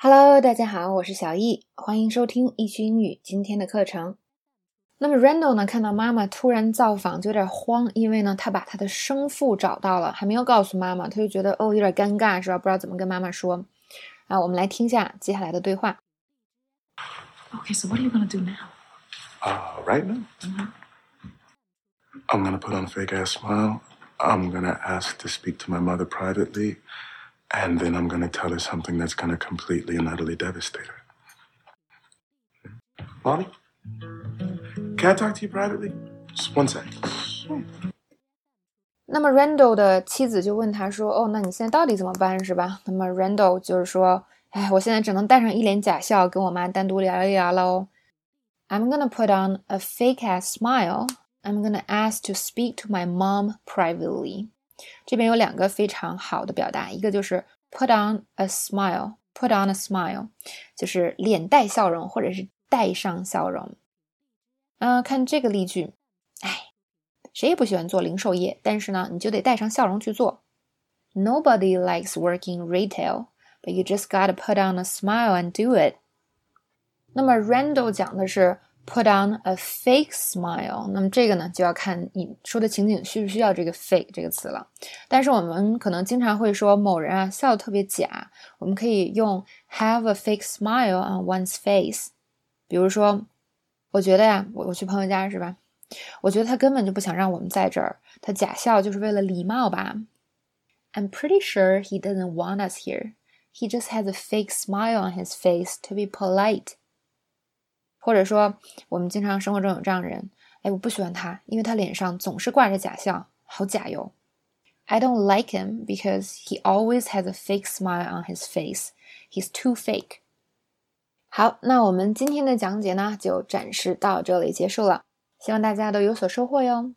Hello，大家好，我是小易，欢迎收听易趣英语今天的课程。那么 Randall 呢，看到妈妈突然造访，就有点慌，因为呢，他把他的生父找到了，还没有告诉妈妈，他就觉得哦，有点尴尬，是吧？不知道怎么跟妈妈说。啊，我们来听一下接下来的对话。Okay, so what are you gonna do now? Uh, right now, I'm gonna put on a fake ass smile. I'm gonna ask to speak to my mother privately, and then I'm gonna tell her something that's gonna completely and utterly devastate her. Mommy, can I talk to you privately? Just one sec. 那么 Randall 的妻子就问他说：“哦，那你现在到底怎么办，是吧？”那么 Randall 就是说：“哎，我现在只能戴上一脸假笑，跟我妈单独聊一聊喽。I'm gonna put on a fake ass smile. I'm gonna ask to speak to my mom privately. 这边有两个非常好的表达，一个就是 put on a smile. Put on a smile 就是脸带笑容，或者是带上笑容。嗯、看这个例句，哎。”谁也不喜欢做零售业，但是呢，你就得带上笑容去做。Nobody likes working retail, but you just gotta put on a smile and do it。那么 Randall 讲的是 put on a fake smile，那么这个呢就要看你说的情景需不需要这个 fake 这个词了。但是我们可能经常会说某人啊笑得特别假，我们可以用 have a fake smile on one's face。比如说，我觉得呀，我我去朋友家是吧？我觉得他根本就不想让我们在这儿，他假笑就是为了礼貌吧。I'm pretty sure he doesn't want us here. He just has a fake smile on his face to be polite. 或者说，我们经常生活中有这样的人，哎，我不喜欢他，因为他脸上总是挂着假笑，好假哟。I don't like him because he always has a fake smile on his face. He's too fake. 好，那我们今天的讲解呢，就暂时到这里结束了。希望大家都有所收获哟。